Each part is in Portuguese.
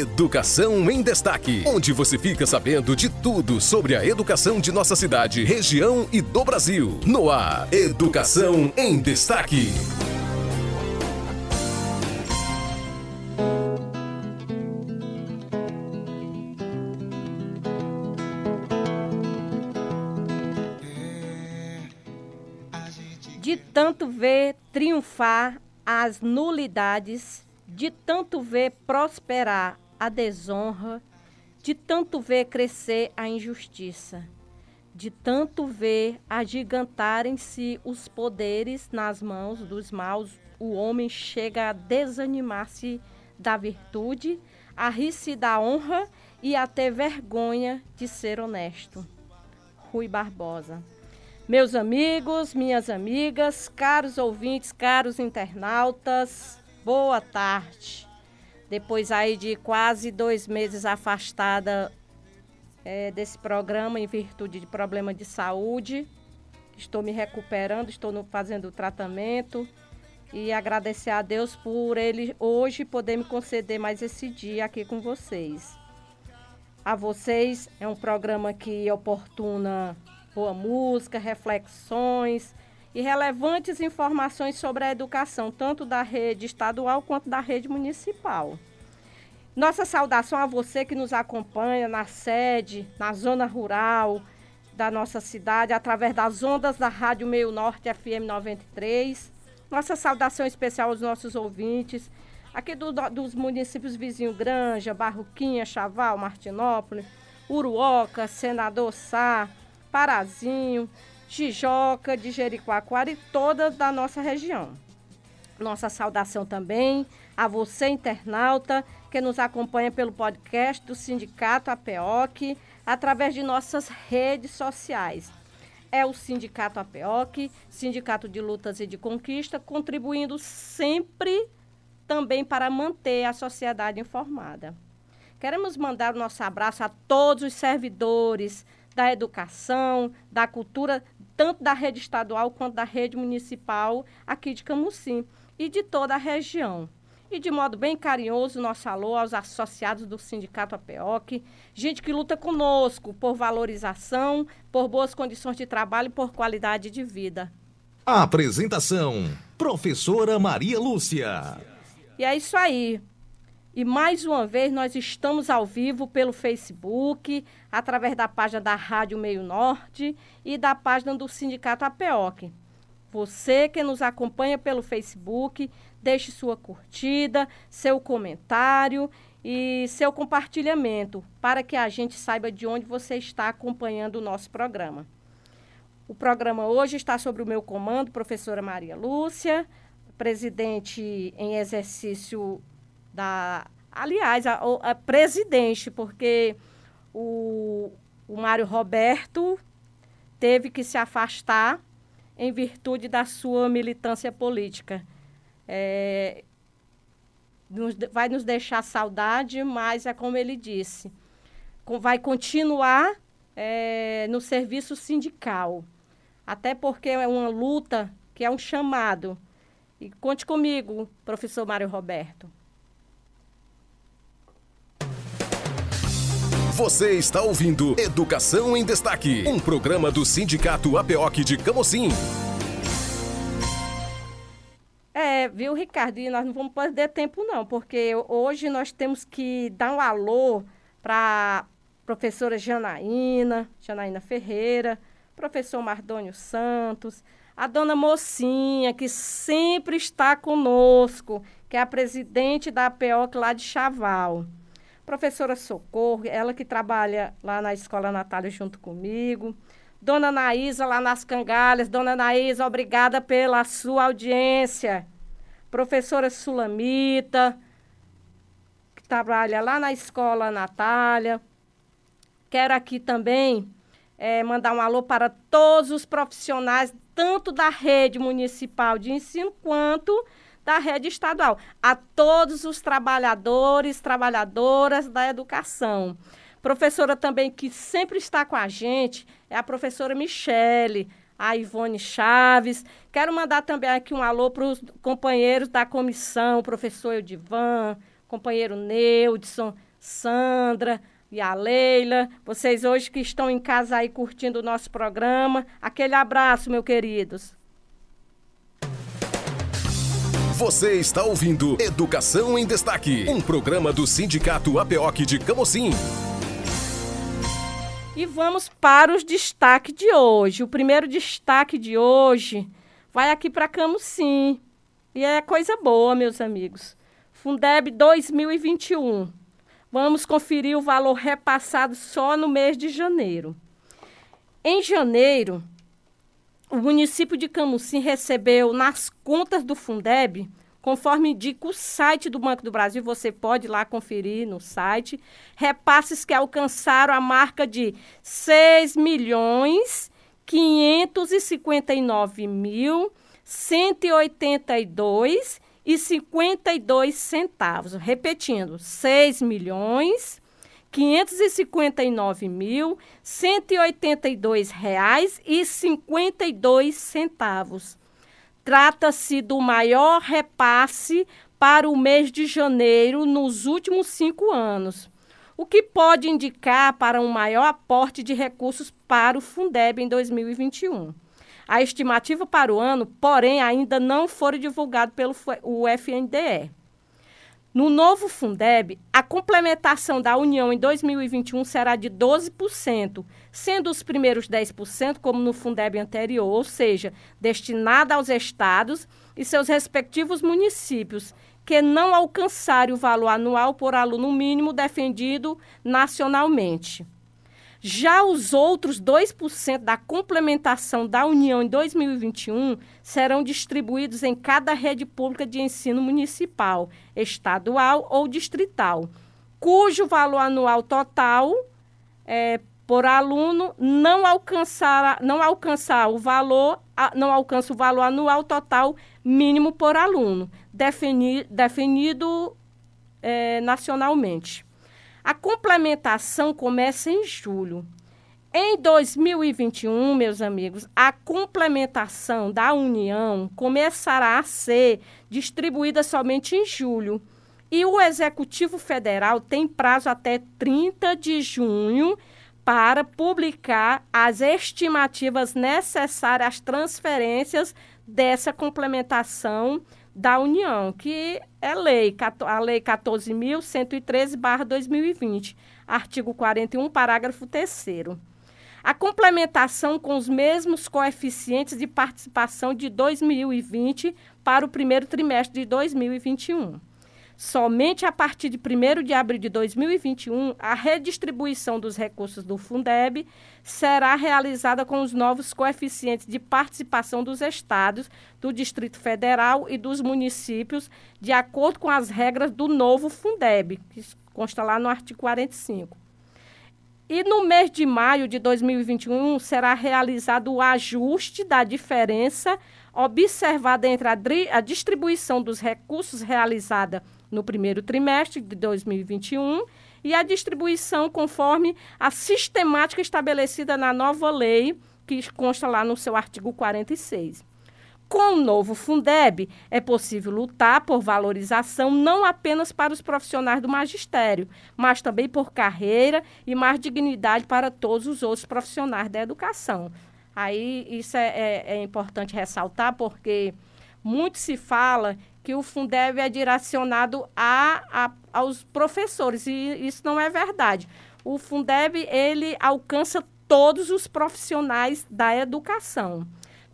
Educação em Destaque, onde você fica sabendo de tudo sobre a educação de nossa cidade, região e do Brasil. No ar, Educação em Destaque. De tanto ver triunfar as nulidades, de tanto ver prosperar a desonra, de tanto ver crescer a injustiça, de tanto ver agigantarem-se os poderes nas mãos dos maus, o homem chega a desanimar-se da virtude, a rir-se da honra e a ter vergonha de ser honesto. Rui Barbosa. Meus amigos, minhas amigas, caros ouvintes, caros internautas, boa tarde. Depois aí de quase dois meses afastada é, desse programa em virtude de problema de saúde, estou me recuperando, estou no, fazendo o tratamento e agradecer a Deus por ele hoje poder me conceder mais esse dia aqui com vocês. A vocês é um programa que oportuna boa música, reflexões e relevantes informações sobre a educação, tanto da rede estadual quanto da rede municipal. Nossa saudação a você que nos acompanha na sede, na zona rural da nossa cidade, através das ondas da Rádio Meio Norte FM 93. Nossa saudação especial aos nossos ouvintes, aqui do, dos municípios vizinhos Granja, Barroquinha, Chaval, Martinópolis, Uruoca, Senador Sá, Parazinho, Tijoca, de Jericoacoara e toda da nossa região. Nossa saudação também a você, internauta, que nos acompanha pelo podcast do Sindicato APEOC, através de nossas redes sociais. É o Sindicato APEOC, Sindicato de Lutas e de Conquista, contribuindo sempre também para manter a sociedade informada. Queremos mandar o nosso abraço a todos os servidores, da educação, da cultura, tanto da rede estadual quanto da rede municipal aqui de Camusim e de toda a região. E de modo bem carinhoso, nosso alô aos associados do Sindicato APEOC, gente que luta conosco por valorização, por boas condições de trabalho e por qualidade de vida. Apresentação: Professora Maria Lúcia. E é isso aí. E mais uma vez nós estamos ao vivo pelo Facebook, através da página da Rádio Meio Norte e da página do Sindicato APEOC. Você que nos acompanha pelo Facebook, deixe sua curtida, seu comentário e seu compartilhamento para que a gente saiba de onde você está acompanhando o nosso programa. O programa hoje está sobre o meu comando, professora Maria Lúcia, presidente em exercício da. Aliás, a, a presidente, porque o, o Mário Roberto teve que se afastar em virtude da sua militância política. É, nos, vai nos deixar saudade, mas é como ele disse, com, vai continuar é, no serviço sindical. Até porque é uma luta que é um chamado. E conte comigo, professor Mário Roberto. Você está ouvindo Educação em Destaque, um programa do Sindicato APOC de Camocim. É, viu, Ricardo? E nós não vamos perder tempo, não, porque hoje nós temos que dar um alô para professora Janaína, Janaína Ferreira, professor Mardônio Santos, a dona Mocinha, que sempre está conosco, que é a presidente da APOC lá de Chaval professora Socorro, ela que trabalha lá na Escola Natália junto comigo. Dona Naísa, lá nas Cangalhas. Dona Naísa, obrigada pela sua audiência. Professora Sulamita, que trabalha lá na Escola Natália. Quero aqui também é, mandar um alô para todos os profissionais, tanto da rede municipal de ensino quanto da rede estadual, a todos os trabalhadores, trabalhadoras da educação. Professora também que sempre está com a gente é a professora Michele, a Ivone Chaves. Quero mandar também aqui um alô para os companheiros da comissão, professor Edivan, companheiro Neudson, Sandra e a Leila, vocês hoje que estão em casa aí curtindo o nosso programa. Aquele abraço, meus queridos. Você está ouvindo Educação em Destaque, um programa do Sindicato APOC de Camocim. E vamos para os destaques de hoje. O primeiro destaque de hoje vai aqui para Camocim. E é coisa boa, meus amigos. Fundeb 2021. Vamos conferir o valor repassado só no mês de janeiro. Em janeiro, o município de Camusim recebeu nas contas do Fundeb, conforme indica o site do Banco do Brasil, você pode lá conferir no site, repasses que alcançaram a marca de 6 milhões 559 mil 182 e 52 centavos. Repetindo, 6 milhões 559 mil 182 reais e 52 centavos. Trata-se do maior repasse para o mês de janeiro nos últimos cinco anos, o que pode indicar para um maior aporte de recursos para o Fundeb em 2021. A estimativa para o ano, porém, ainda não foi divulgada pelo FNDE. No novo Fundeb, a complementação da União em 2021 será de 12%, sendo os primeiros 10% como no Fundeb anterior, ou seja, destinada aos estados e seus respectivos municípios, que não alcançarem o valor anual por aluno mínimo defendido nacionalmente. Já os outros 2% da complementação da União em 2021 serão distribuídos em cada rede pública de ensino municipal, estadual ou distrital, cujo valor anual total é, por aluno não alcançar, não alcançar o valor, não alcança o valor anual total mínimo por aluno, defini, definido é, nacionalmente. A complementação começa em julho. Em 2021, meus amigos, a complementação da União começará a ser distribuída somente em julho. E o Executivo Federal tem prazo até 30 de junho para publicar as estimativas necessárias às transferências dessa complementação da União, que é lei, a Lei 14.113-2020, artigo 41, parágrafo 3. A complementação com os mesmos coeficientes de participação de 2020 para o primeiro trimestre de 2021. Somente a partir de 1 de abril de 2021, a redistribuição dos recursos do Fundeb será realizada com os novos coeficientes de participação dos estados, do Distrito Federal e dos municípios, de acordo com as regras do novo Fundeb, que consta lá no artigo 45. E no mês de maio de 2021 será realizado o ajuste da diferença observada entre a, a distribuição dos recursos realizada no primeiro trimestre de 2021 e a distribuição conforme a sistemática estabelecida na nova lei, que consta lá no seu artigo 46. Com o novo Fundeb, é possível lutar por valorização não apenas para os profissionais do magistério, mas também por carreira e mais dignidade para todos os outros profissionais da educação. Aí isso é, é, é importante ressaltar, porque muito se fala que o Fundeb é direcionado a, a, aos professores, e isso não é verdade. O Fundeb, ele alcança todos os profissionais da educação.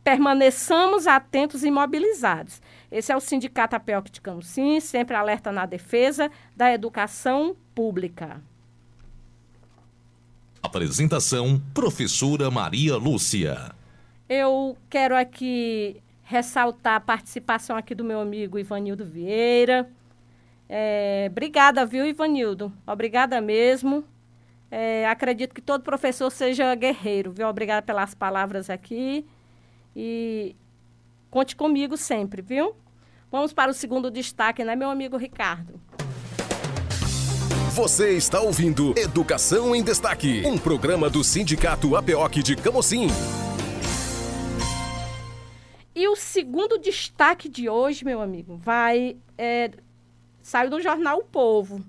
Permaneçamos atentos e mobilizados. Esse é o Sindicato APEOC de Camusim, sempre alerta na defesa da educação pública. Apresentação, professora Maria Lúcia. Eu quero aqui ressaltar a participação aqui do meu amigo Ivanildo Vieira. É, obrigada, viu, Ivanildo? Obrigada mesmo. É, acredito que todo professor seja guerreiro, viu? Obrigada pelas palavras aqui. E conte comigo sempre, viu? Vamos para o segundo destaque, né, meu amigo Ricardo? Você está ouvindo Educação em Destaque, um programa do Sindicato APOC de Camocim. E o segundo destaque de hoje, meu amigo, vai. É, saiu do jornal O Povo.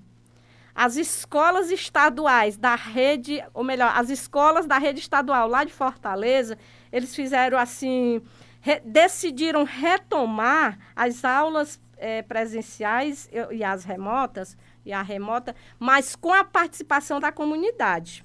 as escolas estaduais da rede, ou melhor, as escolas da rede estadual lá de Fortaleza, eles fizeram assim, re, decidiram retomar as aulas é, presenciais e, e as remotas, e a remota, mas com a participação da comunidade.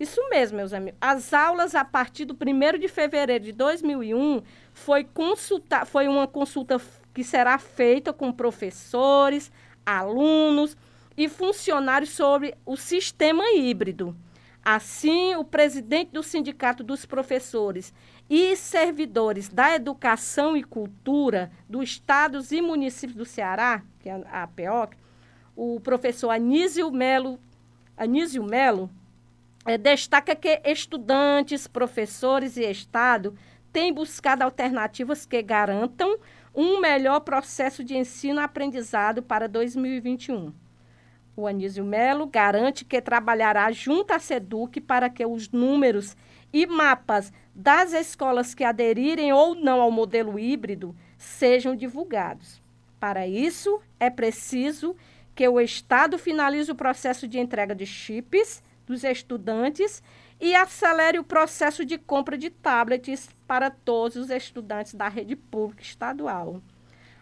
Isso mesmo, meus amigos. As aulas a partir do 1 de fevereiro de 2001 foi, consulta, foi uma consulta que será feita com professores, alunos e funcionários sobre o sistema híbrido. Assim, o presidente do Sindicato dos Professores e servidores da Educação e Cultura dos estados e municípios do Ceará, que é a APEOC, o professor Anísio Melo, Anísio Melo é, destaca que estudantes, professores e Estado têm buscado alternativas que garantam um melhor processo de ensino-aprendizado para 2021. O Anísio Melo garante que trabalhará junto à SEDUC para que os números e mapas das escolas que aderirem ou não ao modelo híbrido sejam divulgados. Para isso, é preciso que o Estado finalize o processo de entrega de chips dos estudantes e acelere o processo de compra de tablets para todos os estudantes da rede pública estadual.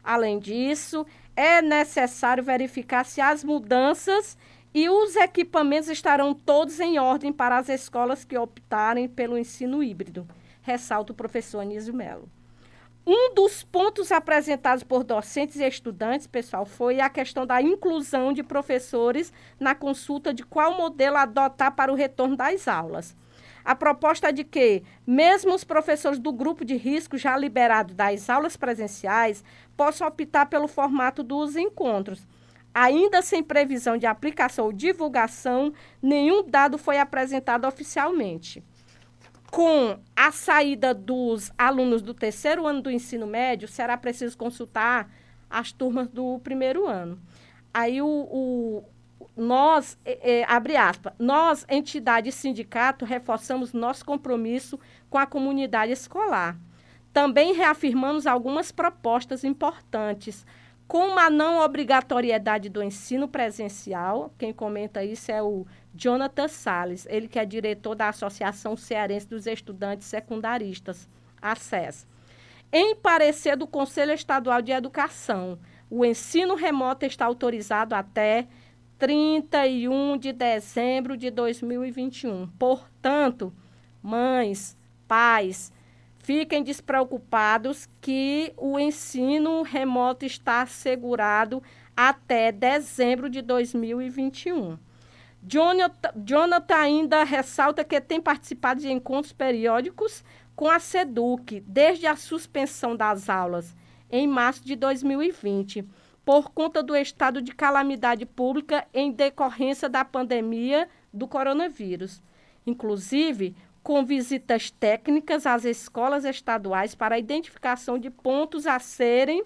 Além disso, é necessário verificar se as mudanças e os equipamentos estarão todos em ordem para as escolas que optarem pelo ensino híbrido, ressalta o professor Anísio Melo. Um dos pontos apresentados por docentes e estudantes, pessoal, foi a questão da inclusão de professores na consulta de qual modelo adotar para o retorno das aulas. A proposta é de que, mesmo os professores do grupo de risco já liberados das aulas presenciais, possam optar pelo formato dos encontros. Ainda sem previsão de aplicação ou divulgação, nenhum dado foi apresentado oficialmente com a saída dos alunos do terceiro ano do ensino médio, será preciso consultar as turmas do primeiro ano. Aí o, o nós, é, é, abre aspas, nós, entidade e sindicato, reforçamos nosso compromisso com a comunidade escolar. Também reafirmamos algumas propostas importantes, como a não obrigatoriedade do ensino presencial, quem comenta isso é o Jonathan Sales, ele que é diretor da Associação Cearense dos Estudantes Secundaristas, ACES. Em parecer do Conselho Estadual de Educação, o ensino remoto está autorizado até 31 de dezembro de 2021. Portanto, mães, pais, fiquem despreocupados que o ensino remoto está assegurado até dezembro de 2021. Jonathan, ainda ressalta que tem participado de encontros periódicos com a SEDUC desde a suspensão das aulas em março de 2020, por conta do estado de calamidade pública em decorrência da pandemia do coronavírus. Inclusive, com visitas técnicas às escolas estaduais para a identificação de pontos a serem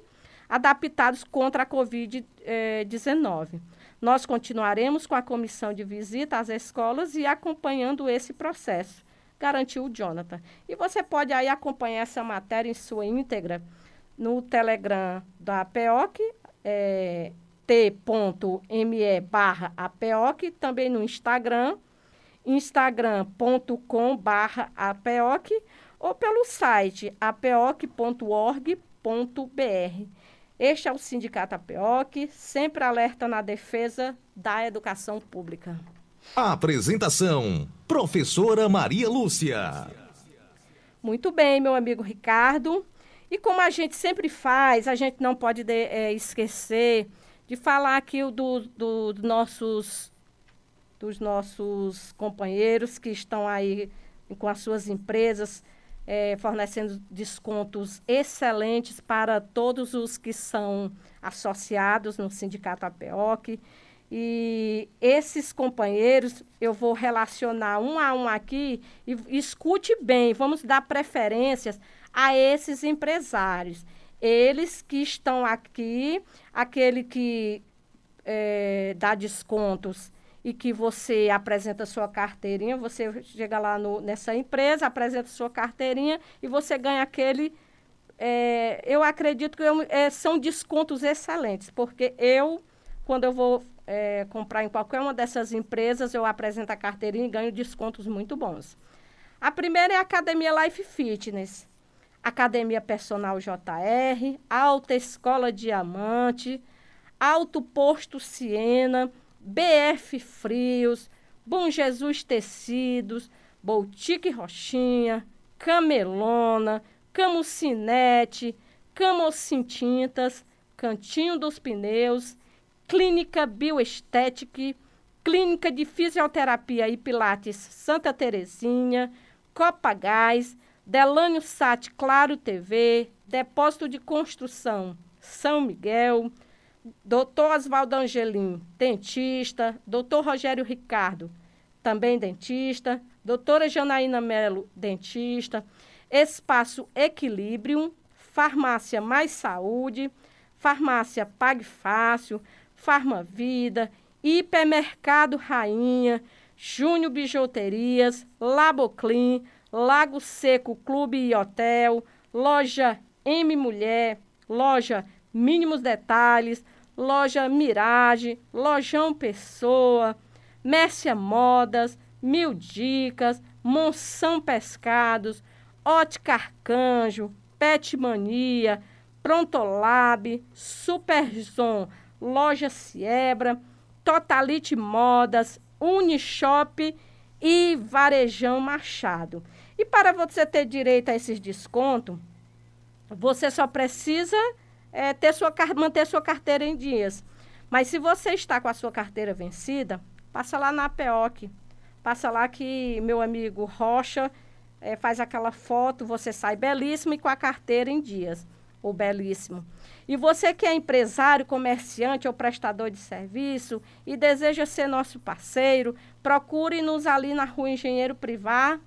adaptados contra a Covid-19. Nós continuaremos com a comissão de visita às escolas e acompanhando esse processo, garantiu o Jonathan. E você pode aí acompanhar essa matéria em sua íntegra no Telegram da APEOC, é, t.me barra APEOC, também no Instagram, instagram.com barra APEOC, ou pelo site apeoc.org.br. Este é o Sindicato APEOC, sempre alerta na defesa da educação pública. Apresentação: Professora Maria Lúcia. Muito bem, meu amigo Ricardo. E como a gente sempre faz, a gente não pode de, é, esquecer de falar aqui do, do, do nossos, dos nossos companheiros que estão aí com as suas empresas é, fornecendo descontos excelentes para todos os que são associados no Sindicato APEOC. E esses companheiros, eu vou relacionar um a um aqui e escute bem, vamos dar preferências a esses empresários. Eles que estão aqui, aquele que é, dá descontos e que você apresenta sua carteirinha, você chega lá no, nessa empresa, apresenta sua carteirinha e você ganha aquele. É, eu acredito que eu, é, são descontos excelentes, porque eu, quando eu vou é, comprar em qualquer uma dessas empresas, eu apresento a carteirinha e ganho descontos muito bons. A primeira é a Academia Life Fitness, Academia Personal JR, Alta Escola Diamante, Alto Posto Siena, BF Frios, Bom Jesus Tecidos, Boutique Rochinha, Camelona, Camucinete, Camocin Tintas, Cantinho dos Pneus, Clínica Bioestética, Clínica de Fisioterapia e Pilates Santa Terezinha, Copa Gás, Delânio Sat Claro TV, Depósito de Construção São Miguel, Doutor Oswaldo Angelim, dentista, Doutor Rogério Ricardo, também dentista, Doutora Janaína Melo, dentista, Espaço Equilibrium, Farmácia Mais Saúde, Farmácia Pague Fácil, Farmavida, Hipermercado Rainha, Júnior Bijuterias, Laboclin, Lago Seco Clube e Hotel, Loja M Mulher, Loja Mínimos Detalhes, Loja Mirage, Lojão Pessoa, Mércia Modas, Mil Dicas, Monção Pescados, Ótica Arcanjo, Pet Mania, Prontolab, Superzon, Loja Siebra, Totalite Modas, Unishop e Varejão Machado. E para você ter direito a esses descontos, você só precisa é, ter sua, manter sua carteira em dias. Mas se você está com a sua carteira vencida, passa lá na APOC. Passa lá que meu amigo Rocha é, faz aquela foto, você sai belíssimo e com a carteira em dias. Ou belíssimo. E você que é empresário, comerciante ou prestador de serviço e deseja ser nosso parceiro, procure-nos ali na rua Engenheiro Privar,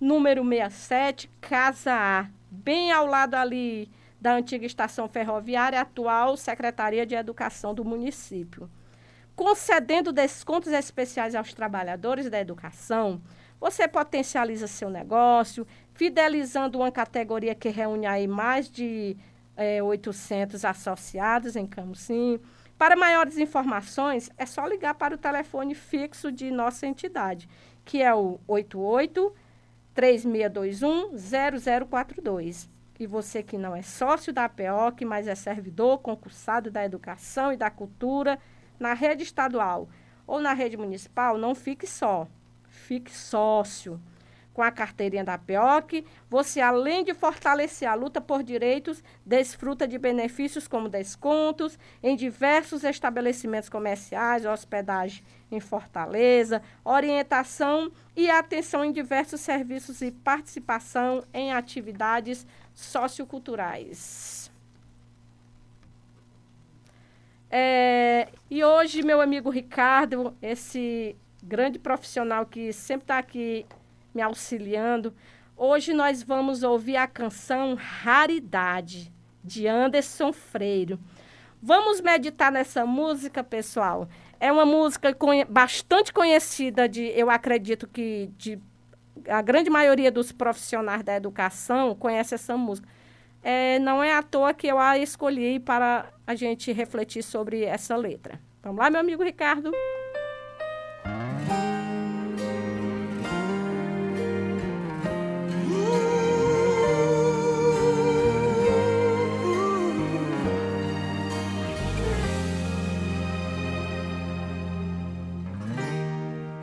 número 67, Casa A, bem ao lado ali da antiga estação ferroviária, atual Secretaria de Educação do município. Concedendo descontos especiais aos trabalhadores da educação, você potencializa seu negócio, fidelizando uma categoria que reúne aí mais de é, 800 associados em Camusim. Para maiores informações, é só ligar para o telefone fixo de nossa entidade, que é o 88 3621 0042. E você que não é sócio da APOC, mas é servidor concursado da educação e da cultura na rede estadual ou na rede municipal, não fique só fique sócio. Com a carteirinha da PEOC, você, além de fortalecer a luta por direitos, desfruta de benefícios como descontos em diversos estabelecimentos comerciais, hospedagem em Fortaleza, orientação e atenção em diversos serviços e participação em atividades socioculturais. É, e hoje, meu amigo Ricardo, esse grande profissional que sempre está aqui me auxiliando. Hoje nós vamos ouvir a canção Raridade, de Anderson Freire. Vamos meditar nessa música, pessoal. É uma música bastante conhecida de, eu acredito que de a grande maioria dos profissionais da educação conhece essa música. É, não é à toa que eu a escolhi para a gente refletir sobre essa letra. Vamos lá, meu amigo Ricardo?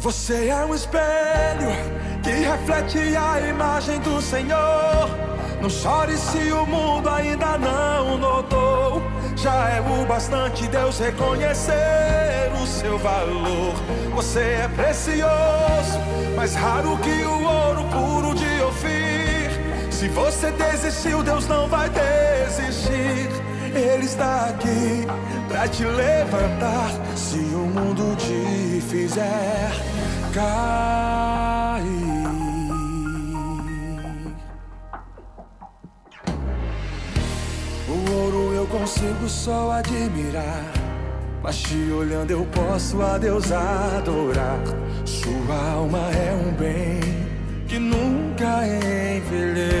Você é um espelho que reflete a imagem do Senhor. Não chore se o mundo ainda não notou. Já é o bastante Deus reconhecer o seu valor. Você é precioso, mais raro que o ouro puro de Ofir. Se você desistiu, Deus não vai desistir. Ele está aqui para te levantar. Se o mundo te fizer cair. O ouro eu consigo só admirar. Mas te olhando eu posso a Deus adorar. Sua alma é um bem que nunca envelhecerá.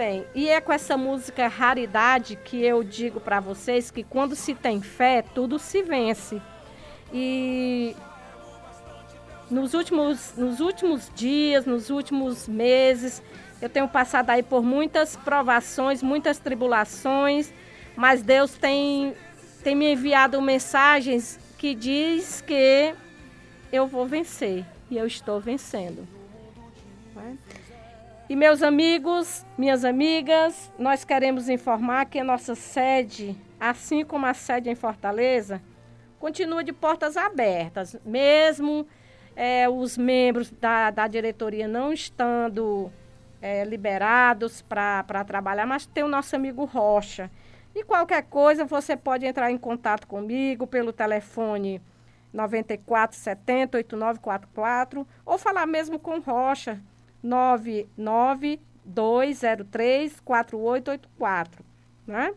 Bem. E é com essa música Raridade que eu digo para vocês que quando se tem fé, tudo se vence. E nos últimos, nos últimos dias, nos últimos meses, eu tenho passado aí por muitas provações, muitas tribulações, mas Deus tem, tem me enviado mensagens que diz que eu vou vencer e eu estou vencendo. Né? E meus amigos, minhas amigas, nós queremos informar que a nossa sede, assim como a sede em Fortaleza, continua de portas abertas, mesmo eh, os membros da, da diretoria não estando eh, liberados para trabalhar, mas tem o nosso amigo Rocha. E qualquer coisa, você pode entrar em contato comigo pelo telefone 94 70 8944 ou falar mesmo com Rocha 99 203 4884, né?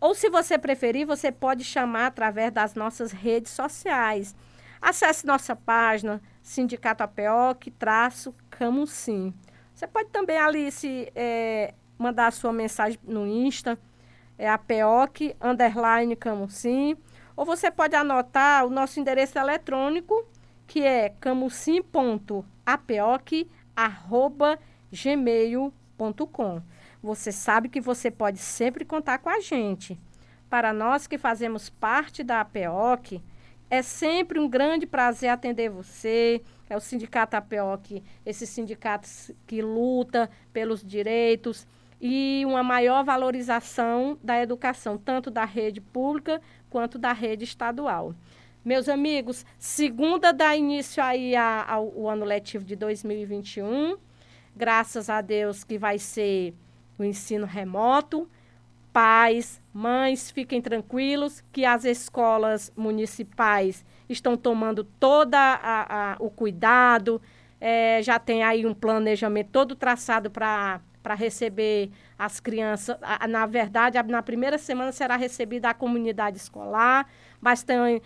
Ou se você preferir, você pode chamar através das nossas redes sociais. Acesse nossa página Sindicato APOC traço Camusim. Você pode também ali se é, mandar a sua mensagem no Insta, é APOC underline Camusim. Ou você pode anotar o nosso endereço eletrônico, que é camusim.apoc.gmail.com. Você sabe que você pode sempre contar com a gente. Para nós que fazemos parte da APOC, é sempre um grande prazer atender você. É o Sindicato APOC, esse sindicato que luta pelos direitos e uma maior valorização da educação, tanto da rede pública quanto da rede estadual. Meus amigos, segunda dá início aí ao ano letivo de 2021. Graças a Deus que vai ser o ensino remoto. Pais, mães, fiquem tranquilos que as escolas municipais estão tomando todo o cuidado, é, já tem aí um planejamento todo traçado para receber as crianças. Na verdade, na primeira semana será recebida a comunidade escolar, mas tem,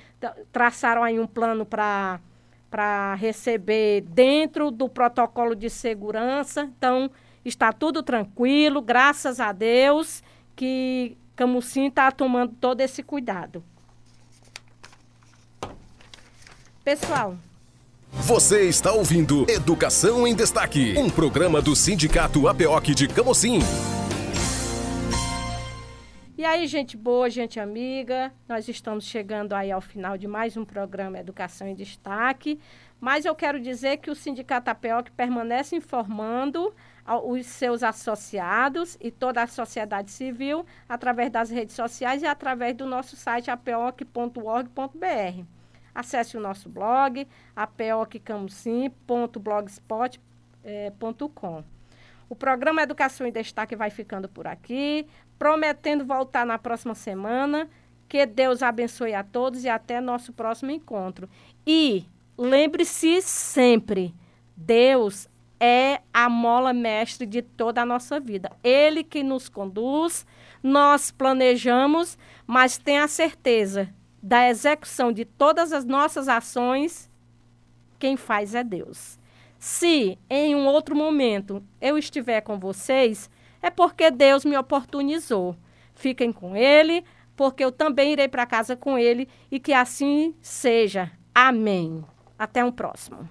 traçaram aí um plano para para receber dentro do protocolo de segurança. Então, está tudo tranquilo, graças a Deus que Camusim está tomando todo esse cuidado. Pessoal. Você está ouvindo Educação em Destaque, um programa do Sindicato APOC de Camocim. E aí, gente boa, gente amiga, nós estamos chegando aí ao final de mais um programa Educação em Destaque, mas eu quero dizer que o Sindicato APOC permanece informando os seus associados e toda a sociedade civil através das redes sociais e através do nosso site apoc.org.br. Acesse o nosso blog, apocamusim.blogspot.com. O programa Educação em Destaque vai ficando por aqui, prometendo voltar na próxima semana. Que Deus abençoe a todos e até nosso próximo encontro. E lembre-se sempre, Deus é a mola mestre de toda a nossa vida. Ele que nos conduz, nós planejamos, mas tenha certeza da execução de todas as nossas ações, quem faz é Deus. Se em um outro momento eu estiver com vocês, é porque Deus me oportunizou. Fiquem com Ele, porque eu também irei para casa com Ele e que assim seja. Amém. Até um próximo.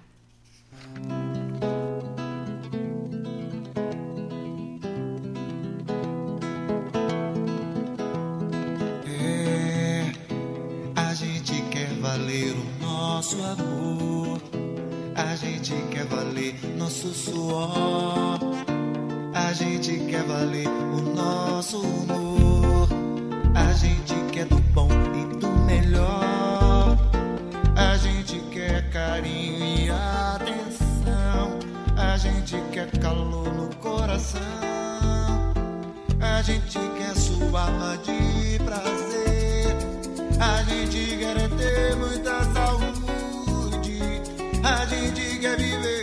Nosso amor. A gente quer valer nosso suor. A gente quer valer o nosso humor. A gente quer do bom e do melhor. A gente quer carinho e atenção. A gente quer calor no coração. A gente quer sua de prazer. A gente quer ter muita saúde. A gente quer viver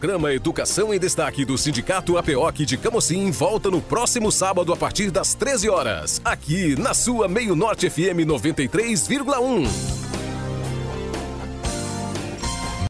programa Educação em Destaque do Sindicato APOC de Camocim volta no próximo sábado a partir das 13 horas, aqui na sua Meio Norte FM 93,1.